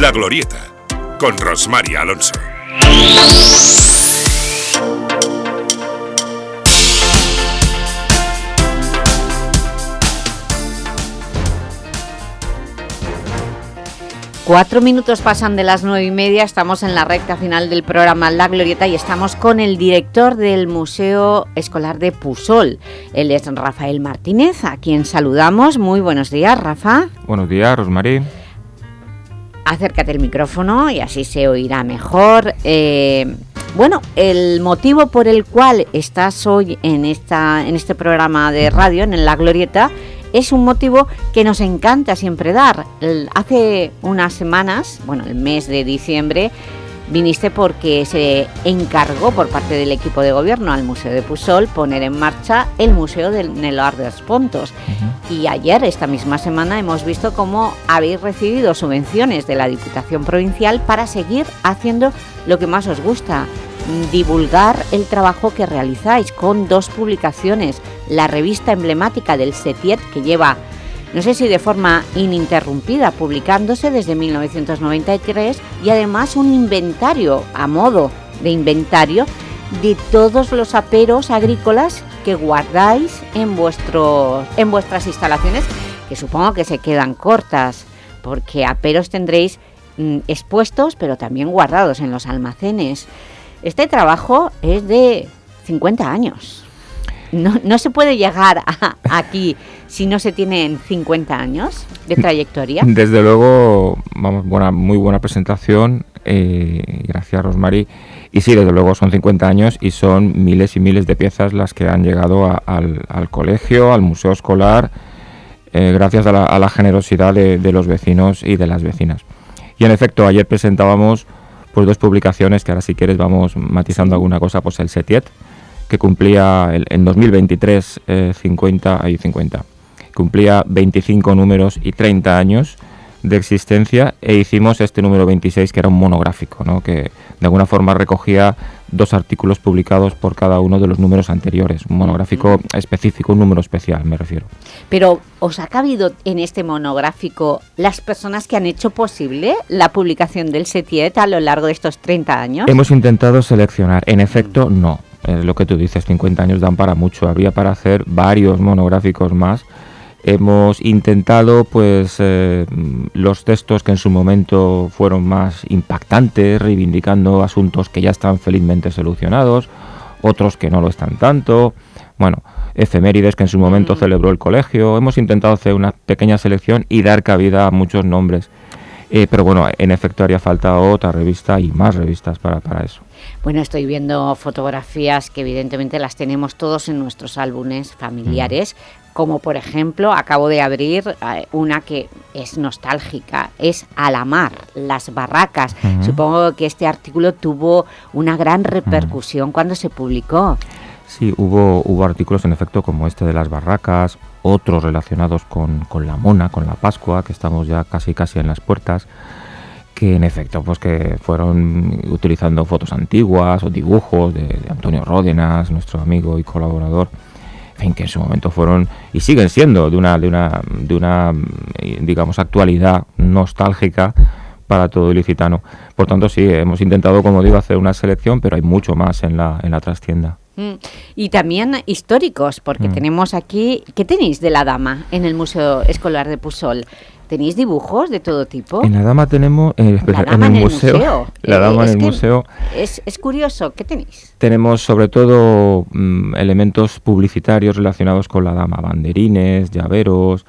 La Glorieta, con Rosmary Alonso. Cuatro minutos pasan de las nueve y media, estamos en la recta final del programa La Glorieta y estamos con el director del Museo Escolar de Pusol. Él es Rafael Martínez, a quien saludamos. Muy buenos días, Rafa. Buenos días, Rosmarí. Acércate el micrófono y así se oirá mejor. Eh, bueno, el motivo por el cual estás hoy en, esta, en este programa de radio, en La Glorieta, es un motivo que nos encanta siempre dar. Hace unas semanas, bueno, el mes de diciembre, viniste porque se encargó por parte del equipo de gobierno al Museo de Pusol poner en marcha el Museo del Neloar de los Pontos. Y ayer, esta misma semana, hemos visto cómo habéis recibido subvenciones de la Diputación Provincial para seguir haciendo lo que más os gusta, divulgar el trabajo que realizáis con dos publicaciones, la revista emblemática del SETIET que lleva, no sé si de forma ininterrumpida, publicándose desde 1993 y además un inventario, a modo de inventario, de todos los aperos agrícolas que guardáis en, vuestro, en vuestras instalaciones, que supongo que se quedan cortas, porque aperos tendréis mm, expuestos, pero también guardados en los almacenes. Este trabajo es de 50 años. No, se puede llegar aquí si no se tienen 50 años de trayectoria. Desde luego, vamos, buena, muy buena presentación. Eh, gracias, Rosmary. Y sí, desde luego son 50 años y son miles y miles de piezas las que han llegado al, colegio, al museo escolar, eh, gracias a la, generosidad de, de los vecinos y de las vecinas. Y en efecto, ayer presentábamos pues dos publicaciones que ahora si quieres vamos matizando alguna cosa, pues el Setiet, que cumplía en 2023 50 y 50, cumplía 25 números y 30 años de existencia e hicimos este número 26 que era un monográfico, ¿no? que de alguna forma recogía dos artículos publicados por cada uno de los números anteriores, un monográfico específico, un número especial me refiero. Pero ¿os ha cabido en este monográfico las personas que han hecho posible la publicación del SETIET a lo largo de estos 30 años? Hemos intentado seleccionar, en efecto no, es lo que tú dices, 50 años dan para mucho, habría para hacer varios monográficos más, Hemos intentado, pues, eh, los textos que en su momento fueron más impactantes, reivindicando asuntos que ya están felizmente solucionados, otros que no lo están tanto. Bueno, efemérides que en su momento mm. celebró el colegio. Hemos intentado hacer una pequeña selección y dar cabida a muchos nombres. Eh, pero bueno, en efecto haría falta otra revista y más revistas para, para eso. Bueno, estoy viendo fotografías que evidentemente las tenemos todos en nuestros álbumes familiares, como por ejemplo acabo de abrir eh, una que es nostálgica, es Alamar, las barracas. Supongo que este artículo tuvo una gran repercusión cuando se publicó. Sí, hubo, hubo artículos en efecto como este de las barracas, otros relacionados con, con la mona, con la Pascua, que estamos ya casi casi en las puertas, que en efecto pues que fueron utilizando fotos antiguas o dibujos de, Antonio Ródenas, nuestro amigo y colaborador, en que en su momento fueron y siguen siendo de una, de una, de una digamos, actualidad nostálgica para todo ilicitano. Por tanto, sí, hemos intentado, como digo, hacer una selección, pero hay mucho más en la, en la trastienda. Mm. Y también históricos, porque mm. tenemos aquí... ¿Qué tenéis de la dama en el Museo Escolar de Pusol? ¿Tenéis dibujos de todo tipo? En la dama tenemos, eh, en, el, museo, La eh, dama en el museo. Es, es, curioso, ¿qué tenéis? Tenemos sobre todo mm, elementos publicitarios relacionados con la dama, banderines, llaveros,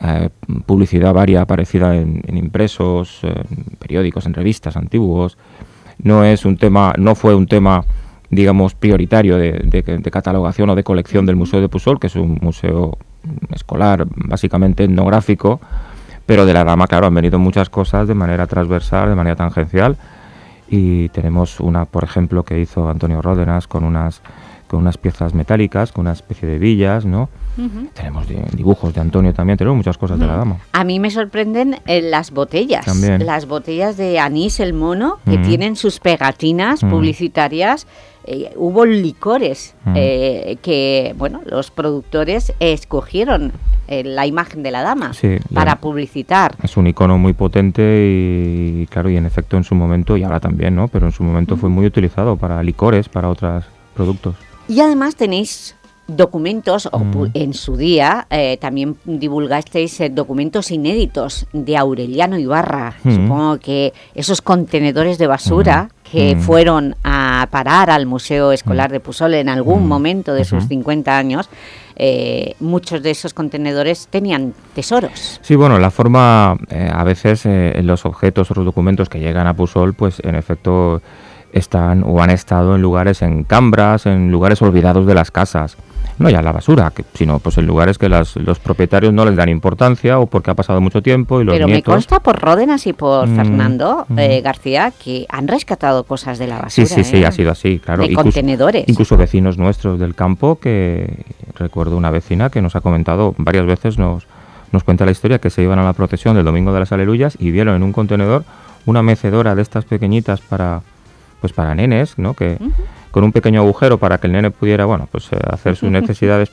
eh, publicidad varia aparecida en, impresos, en periódicos, en revistas antiguos. No es un tema, no fue un tema digamos, prioritario de, de, catalogación o de colección del Museo de Pusol, que es un museo escolar, básicamente etnográfico, pero de la dama, claro, han venido muchas cosas de manera transversal, de manera tangencial. Y tenemos una, por ejemplo, que hizo Antonio Ródenas con unas, con unas piezas metálicas, con una especie de villas, ¿no? Tenemos dibujos de Antonio también, tenemos muchas cosas de la dama. A mí me sorprenden eh, las botellas, las botellas de anís el mono, que tienen sus pegatinas publicitarias eh, hubo licores Mm. eh, que, bueno, los productores escogieron eh, la imagen de la dama Sí, para la- publicitar. Es un icono muy potente y, claro, y en efecto en su momento, y ahora también, ¿no? Pero en su momento fue muy utilizado para licores, para otros productos. Y además tenéis documentos, Mm. en su día eh, también divulgasteis eh, documentos inéditos de Aureliano Ibarra. Mm. Supongo que esos contenedores de basura que Mm. fueron a parar al Museo Escolar de Pusol en algún momento de sus Ujú. 50 años, eh, muchos de esos contenedores tenían tesoros. Sí, bueno, la forma, a veces los objetos o los documentos que llegan a Pusol, pues en efecto están o han estado en lugares en cambras, en lugares olvidados de las casas. No ya la basura, que- sino pues en lugares que las- los propietarios no les dan importancia o porque ha pasado mucho tiempo y los Pero me consta por Ródenas y por Mm, Fernando mm. eh, García que han rescatado cosas de la Sí, basura. sí, sí, ¿eh? ha sido así, claro. De contenedores. Incluso vecinos nuestros del campo, que recuerdo una vecina que nos ha comentado varias veces, nos, nos cuenta la historia, que se iban a la procesión del Domingo de las Aleluyas y vieron en un contenedor una mecedora de estas pequeñitas para pues para nenes, ¿no? Que con un pequeño agujero para que el nene pudiera, bueno, pues eh, hacer sus necesidades.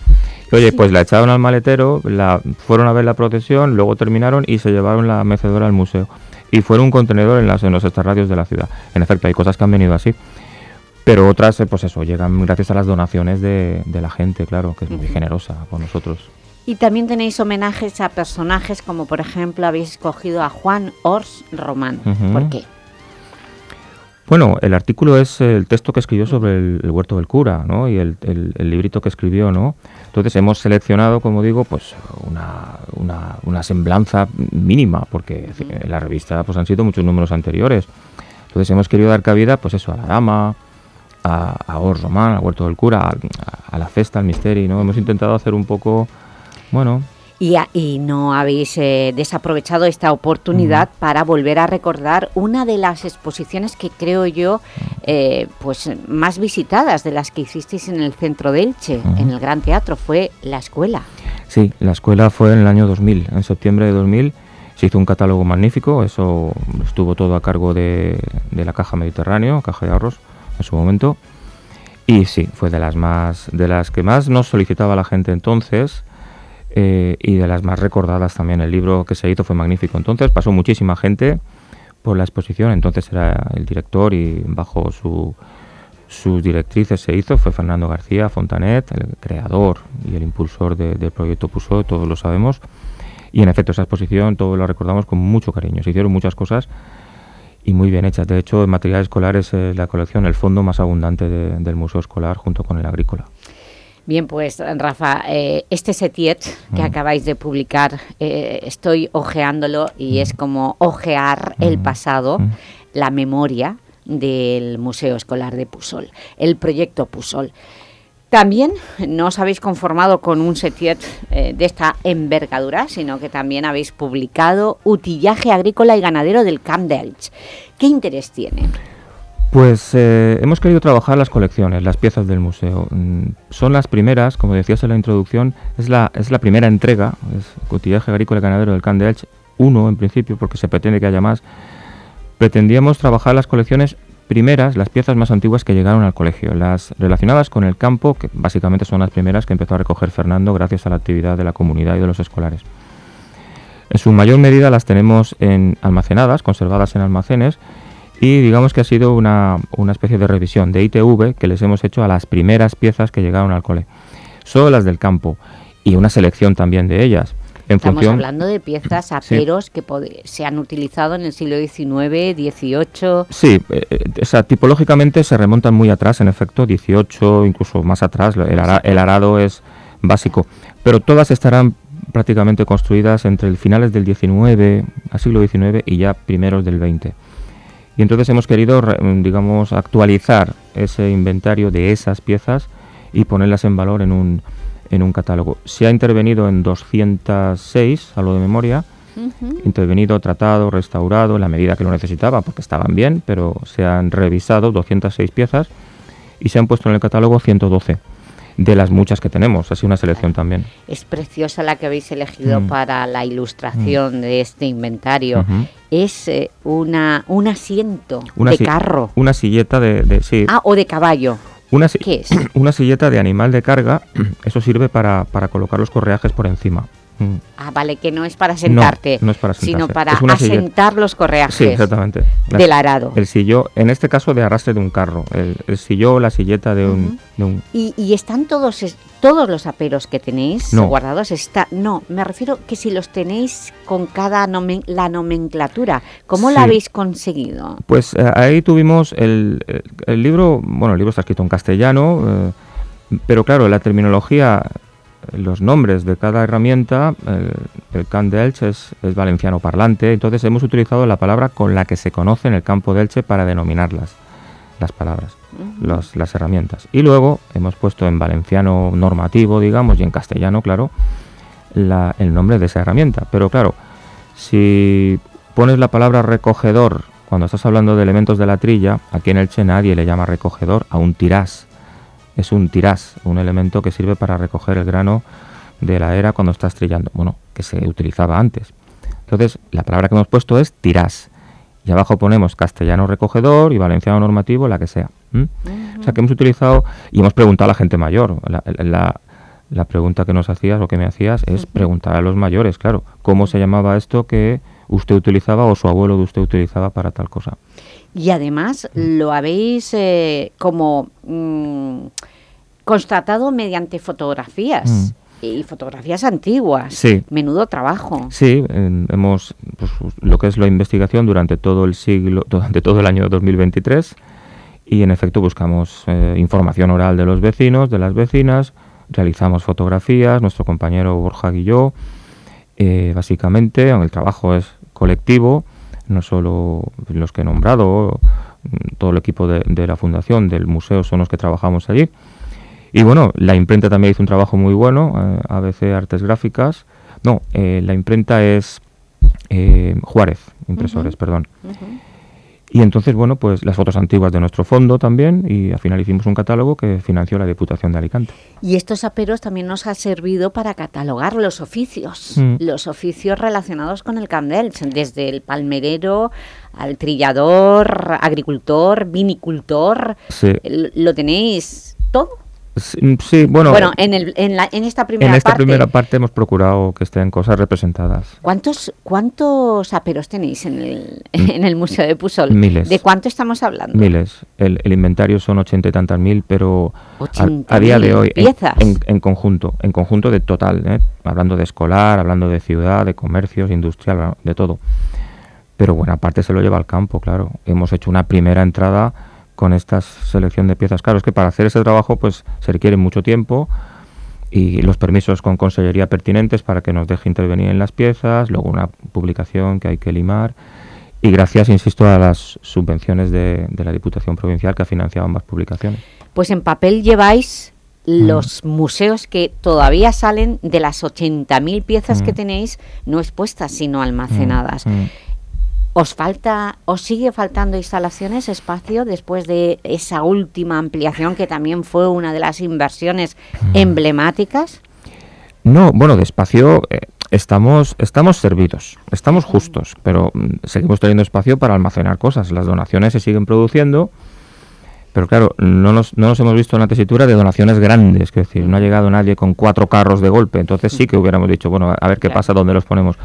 Y, oye, pues la echaron al maletero, la fueron a ver la procesión, luego terminaron y se llevaron la mecedora al museo. Y fueron un contenedor en, las, en los extrarradios de la ciudad. En efecto, hay cosas que han venido así. Pero otras, eh, pues eso, llegan gracias a las donaciones de, de la gente, claro, que es muy generosa con nosotros. Y también tenéis homenajes a personajes como, por ejemplo, habéis escogido a Juan Ors Román. ¿Por qué? Bueno, el artículo es el texto que escribió sobre el, el huerto del cura, ¿no? Y el, el- el librito que escribió, ¿no? Entonces hemos seleccionado, como digo, pues una, una, una semblanza mínima, porque en la revista pues han sido muchos números anteriores. Entonces hemos querido dar cabida, pues eso, a la dama, a, a Ors Román, al huerto del cura, a, a la festa, al misterio, ¿no? Hemos intentado hacer un poco, bueno, Y, a- y no habéis eh, desaprovechado esta oportunidad para volver a recordar una de las exposiciones que creo yo eh, pues más visitadas de las que hicisteis en el centro de Elche, en el Gran Teatro, fue la escuela. Sí, la escuela fue en el año 2000, en septiembre de 2000. Se hizo un catálogo magnífico, eso estuvo todo a cargo de, de la Caja Mediterráneo, Caja de Ahorros, en su momento. Y sí, fue de las más, de las que más nos solicitaba la gente entonces eh, y de las más recordadas también. El libro que se hizo fue magnífico. Entonces pasó muchísima gente por la exposición. Entonces era el director y bajo su, sus directrices se hizo. Fue Fernando García Fontanet, el creador y el impulsor de- del proyecto PUSO, todos lo sabemos. Y en efecto, esa exposición todos la recordamos con mucho cariño. Se hicieron muchas cosas y muy bien hechas. De hecho, en material escolar es eh, la colección, el fondo más abundante de- del Museo Escolar junto con el agrícola. Bien, pues Rafa, eh, este setiet que Mm. acabáis de publicar, eh, estoy ojeándolo y es como ojear el Mm. pasado, Mm. la memoria del Museo Escolar de Pusol, el proyecto Pusol. También no os habéis conformado con un setiet eh, de esta envergadura, sino que también habéis publicado Utillaje Agrícola y Ganadero del Camp d'Elx. ¿Qué interés tiene? Pues eh, hemos querido trabajar las colecciones, las piezas del museo. Mm, Son las primeras, como decías en la introducción, es la, primera entrega, es Cotillaje Agrícola y Ganadero del Can de Elche, uno en principio, porque se pretende que haya más. Pretendíamos trabajar las colecciones primeras, las piezas más antiguas que llegaron al colegio, las relacionadas con el campo, que básicamente son las primeras que empezó a recoger Fernando gracias a la actividad de la comunidad y de los escolares. En su mayor medida las tenemos en almacenadas, conservadas en almacenes, y digamos que ha sido una, una especie de revisión de ITV que les hemos hecho a las primeras piezas que llegaron al cole. Solo las del campo y una selección también de ellas. En Estamos función, hablando de piezas aperos que pod- se han utilizado en el siglo XIX, XVIII... Sí, eh, eh, o sea, tipológicamente se remontan muy atrás, en efecto, 18, incluso más atrás, el, ara- el arado es básico, pero todas estarán prácticamente construidas entre el finales del 19, al siglo XIX y ya primeros del 20. Y entonces hemos querido, mm, digamos, actualizar ese inventario de esas piezas y ponerlas en valor en un, en un catálogo. Se ha intervenido en 206, a lo de memoria, intervenido, tratado, restaurado en la medida que lo necesitaba, porque estaban bien, pero se han revisado 206 piezas y se han puesto en el catálogo 112 de las muchas que tenemos, así una selección también. Es preciosa la que habéis elegido Mm. para la ilustración de este inventario. Es eh, una, un asiento Una de si- carro. Una silleta de, de- sí, Ah, o de caballo. Una, ¿Qué es? una silleta de animal de carga, eso sirve para, para colocar los correajes por encima. Mm. Ah, vale, que no es para sentarte, no es para sino para silleta. asentar los correajes Sí, exactamente. La- del arado. El sillón, en este caso de arrastre de un carro, el, el sillón, la silleta de un, Ujú. de un- ¿Y, y están todos todos los aperos que tenéis No. guardados? Está, no, me refiero que si los tenéis con cada nomen- la nomenclatura, ¿cómo la habéis conseguido? Pues eh, ahí tuvimos el, el- el libro, bueno, el libro está escrito en castellano, eh, pero claro, la terminología, los nombres de cada herramienta, el, el Can de Elche es, es valenciano parlante, entonces hemos utilizado la palabra con la que se conoce en el campo de Elche para denominarlas, las palabras, las, las herramientas. Y luego hemos puesto en valenciano normativo, digamos, y en castellano, claro, la- el nombre de esa herramienta. Pero claro, si pones la palabra recogedor cuando estás hablando de elementos de la trilla, aquí en Elche nadie le llama recogedor a un tirás. Es un tirás, un elemento que sirve para recoger el grano de la era cuando estás trillando. Bueno, que se utilizaba antes. Entonces, la palabra que hemos puesto es tirás. Y abajo ponemos castellano recogedor y valenciano normativo, la que sea. O sea que hemos utilizado y hemos preguntado a la gente mayor. La, la- la pregunta que nos hacías o que me hacías es preguntar a los mayores, claro, cómo se llamaba esto que usted utilizaba o su abuelo de usted utilizaba para tal cosa. Y además lo habéis eh, como mm, constatado mediante fotografías y fotografías antiguas. Sí. Menudo trabajo. Sí, hemos pues, lo que es la investigación durante todo el siglo, durante todo el año 2023 y en efecto buscamos eh, información oral de los vecinos, de las vecinas, realizamos fotografías, nuestro compañero Borja Guilló, eh, básicamente, aunque el trabajo es colectivo, no solo los que he nombrado, mm, todo el equipo de, de la fundación, del museo son los que trabajamos allí. Y bueno, la imprenta también hizo un trabajo muy bueno, eh, ABC Artes Gráficas. No, eh, la imprenta es eh, Juárez, impresores, perdón. Y entonces, bueno, pues las fotos antiguas de nuestro fondo también, y al final hicimos un catálogo que financió la Diputación de Alicante. Y estos aperos también nos ha servido para catalogar los oficios, Mm. los oficios relacionados con el candel, desde el palmerero al trillador, agricultor, vinicultor, Sí, ¿lo tenéis todo? Sí, sí, bueno, Bueno, en, el, en, la, en esta primera en esta parte, primera parte hemos procurado que estén cosas representadas. ¿cuántos, ¿cuántos aperos tenéis en el, en el Museo de Pusol? Miles. ¿De cuánto estamos hablando? Miles. El, el inventario son ochenta y tantas mil, pero a, 80.000 a día de hoy, en, piezas. en- en conjunto, en conjunto de total, ¿eh? hablando de escolar, hablando de ciudad, de comercios, industrial, de todo. Pero buena parte se lo lleva al campo, claro. Hemos hecho una primera entrada con esta selección de piezas. Claro, es que para hacer ese trabajo pues se requiere mucho tiempo y los permisos con consellería pertinentes para que nos deje intervenir en las piezas, luego una publicación que hay que limar y gracias, insisto, a las subvenciones de, de la Diputación Provincial que ha financiado ambas publicaciones. Pues en papel lleváis Mm. los museos que todavía salen de las 80.000 piezas que tenéis no expuestas, sino almacenadas. Mm. ¿Os falta, os sigue faltando instalaciones, espacio, después de esa última ampliación que también fue una de las inversiones Mm. emblemáticas? No, bueno, de espacio eh, estamos, estamos servidos, estamos justos, pero mm, seguimos teniendo espacio para almacenar cosas. Las donaciones se siguen produciendo, pero claro, no nos, no nos hemos visto en la tesitura de donaciones grandes, es decir, no ha llegado nadie con cuatro carros de golpe, entonces sí que hubiéramos dicho, bueno, a ver qué Claro. pasa, dónde los ponemos.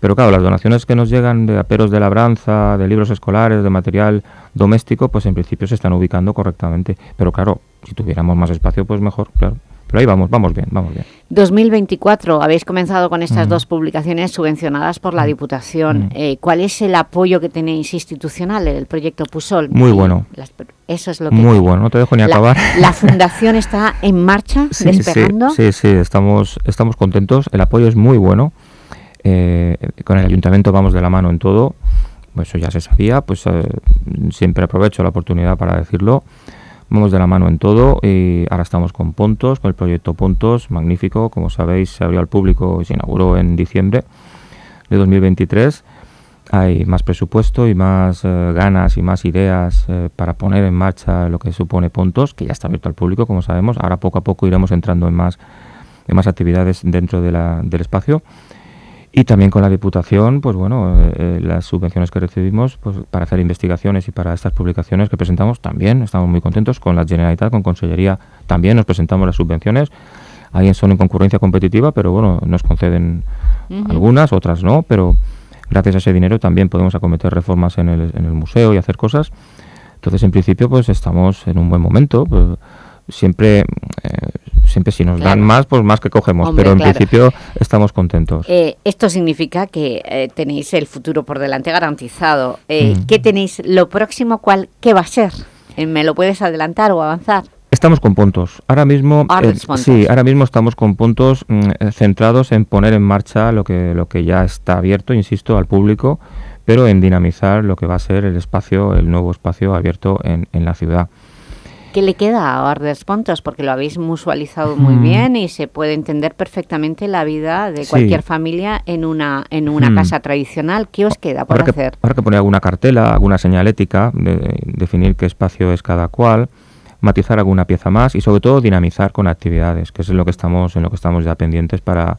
Pero claro, las donaciones que nos llegan de aperos de labranza, de libros escolares, de material doméstico, pues en principio se están ubicando correctamente. Pero claro, si tuviéramos más espacio, pues mejor, claro. Pero ahí vamos, vamos bien, vamos bien. 2024, habéis comenzado con estas Mm. dos publicaciones subvencionadas por la Diputación. Mm. Eh, ¿Cuál es el apoyo que tenéis institucional en el proyecto PUSOL? Muy bueno. las- eso es lo que Muy bueno, no te dejo ni la, acabar. la fundación está en marcha, Sí, despegando. Sí, sí, sí, estamos, estamos contentos. El apoyo es muy bueno. Eh, con el ayuntamiento vamos de la mano en todo. Eso ya se sabía, pues eh, siempre aprovecho la oportunidad para decirlo. Vamos de la mano en todo y ahora estamos con Pontos, con el proyecto Pontos, magnífico. Como sabéis, se abrió al público y se inauguró en diciembre de 2023. Hay más presupuesto y más eh, ganas y más ideas eh, para poner en marcha lo que supone Pontos, que ya está abierto al público, como sabemos. Ahora poco a poco iremos entrando en más, en más actividades dentro de la- del espacio. Y también con la Diputación, pues bueno, eh, las subvenciones que recibimos pues, para hacer investigaciones y para estas publicaciones que presentamos también estamos muy contentos. Con la Generalitat, con Consellería también nos presentamos las subvenciones. Alguien son en concurrencia competitiva, pero bueno, nos conceden algunas, otras no, pero gracias a ese dinero también podemos acometer reformas en el, en el museo y hacer cosas. Entonces, en principio, pues estamos en un buen momento. Pues, siempre eh, siempre si nos dan más, pues más que cogemos, pero en principio estamos contentos. Eh, esto significa que eh, tenéis el futuro por delante garantizado. Mm. ¿Qué tenéis? ¿Lo próximo cuál, qué va a ser? ¿Me lo puedes adelantar o avanzar? Estamos con puntos. Ahora mismo, sí, ahora mismo estamos con puntos mm, centrados en poner en marcha lo que lo que ya está abierto, insisto, al público, pero en dinamizar lo que va a ser el espacio, el nuevo espacio abierto en, en la ciudad. ¿Qué le queda a Ardes Pontos? Porque lo habéis musualizado muy mm. bien y se puede entender perfectamente la vida de cualquier familia en una en una mm. casa tradicional. ¿Qué os queda por hacer? habrá que poner alguna cartela, alguna señalética, de, definir qué espacio es cada cual, matizar alguna pieza más y sobre todo dinamizar con actividades, que es en lo que estamos en lo que estamos ya pendientes para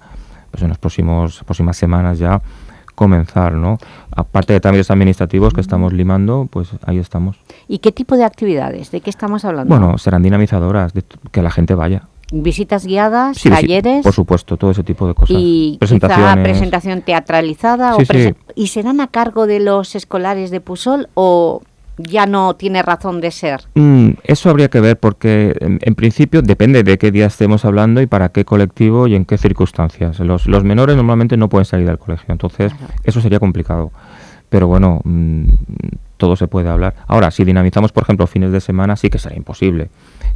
pues en las próximos próximas semanas ya comenzar, ¿no? Aparte de trámites administrativos que estamos limando, pues ahí estamos. ¿Y qué tipo de actividades? ¿De qué estamos hablando? Bueno, serán dinamizadoras, de que la gente vaya. ¿Visitas guiadas, talleres? por supuesto, todo ese tipo de cosas. ¿Y presentación teatralizada? o ¿Y serán a cargo de los escolares de Pusol o ya no tiene razón de ser? Mm, eso habría que ver porque en, principio depende de qué día estemos hablando y para qué colectivo y en qué circunstancias. Los, los menores normalmente no pueden salir del colegio, entonces eso sería complicado. Pero bueno, mm, todo se puede hablar. Ahora, si dinamizamos, por ejemplo, fines de semana, sí que será imposible.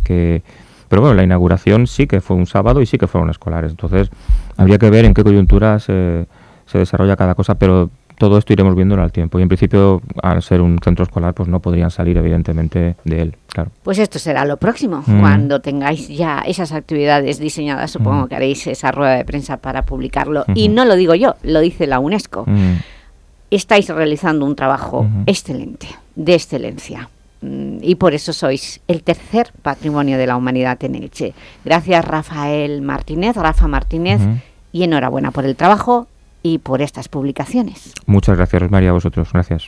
Que, pero bueno, la inauguración sí que fue un sábado y sí que fueron escolares. Entonces, habría que ver en qué coyuntura se, se desarrolla cada cosa, pero todo esto iremos viéndolo al tiempo. Y en principio, al ser un centro escolar, pues no podrían salir evidentemente de él. Claro. Pues esto será lo próximo. Mm. Cuando tengáis ya esas actividades diseñadas, supongo mm. que haréis esa rueda de prensa para publicarlo. Y no lo digo yo, lo dice la UNESCO. Mm. Estáis realizando un trabajo excelente, de excelencia y por eso sois el tercer patrimonio de la humanidad en Elche. Gracias Rafael Martínez, Rafa Martínez, y enhorabuena por el trabajo y por estas publicaciones. Muchas gracias, María, a vosotros. Gracias.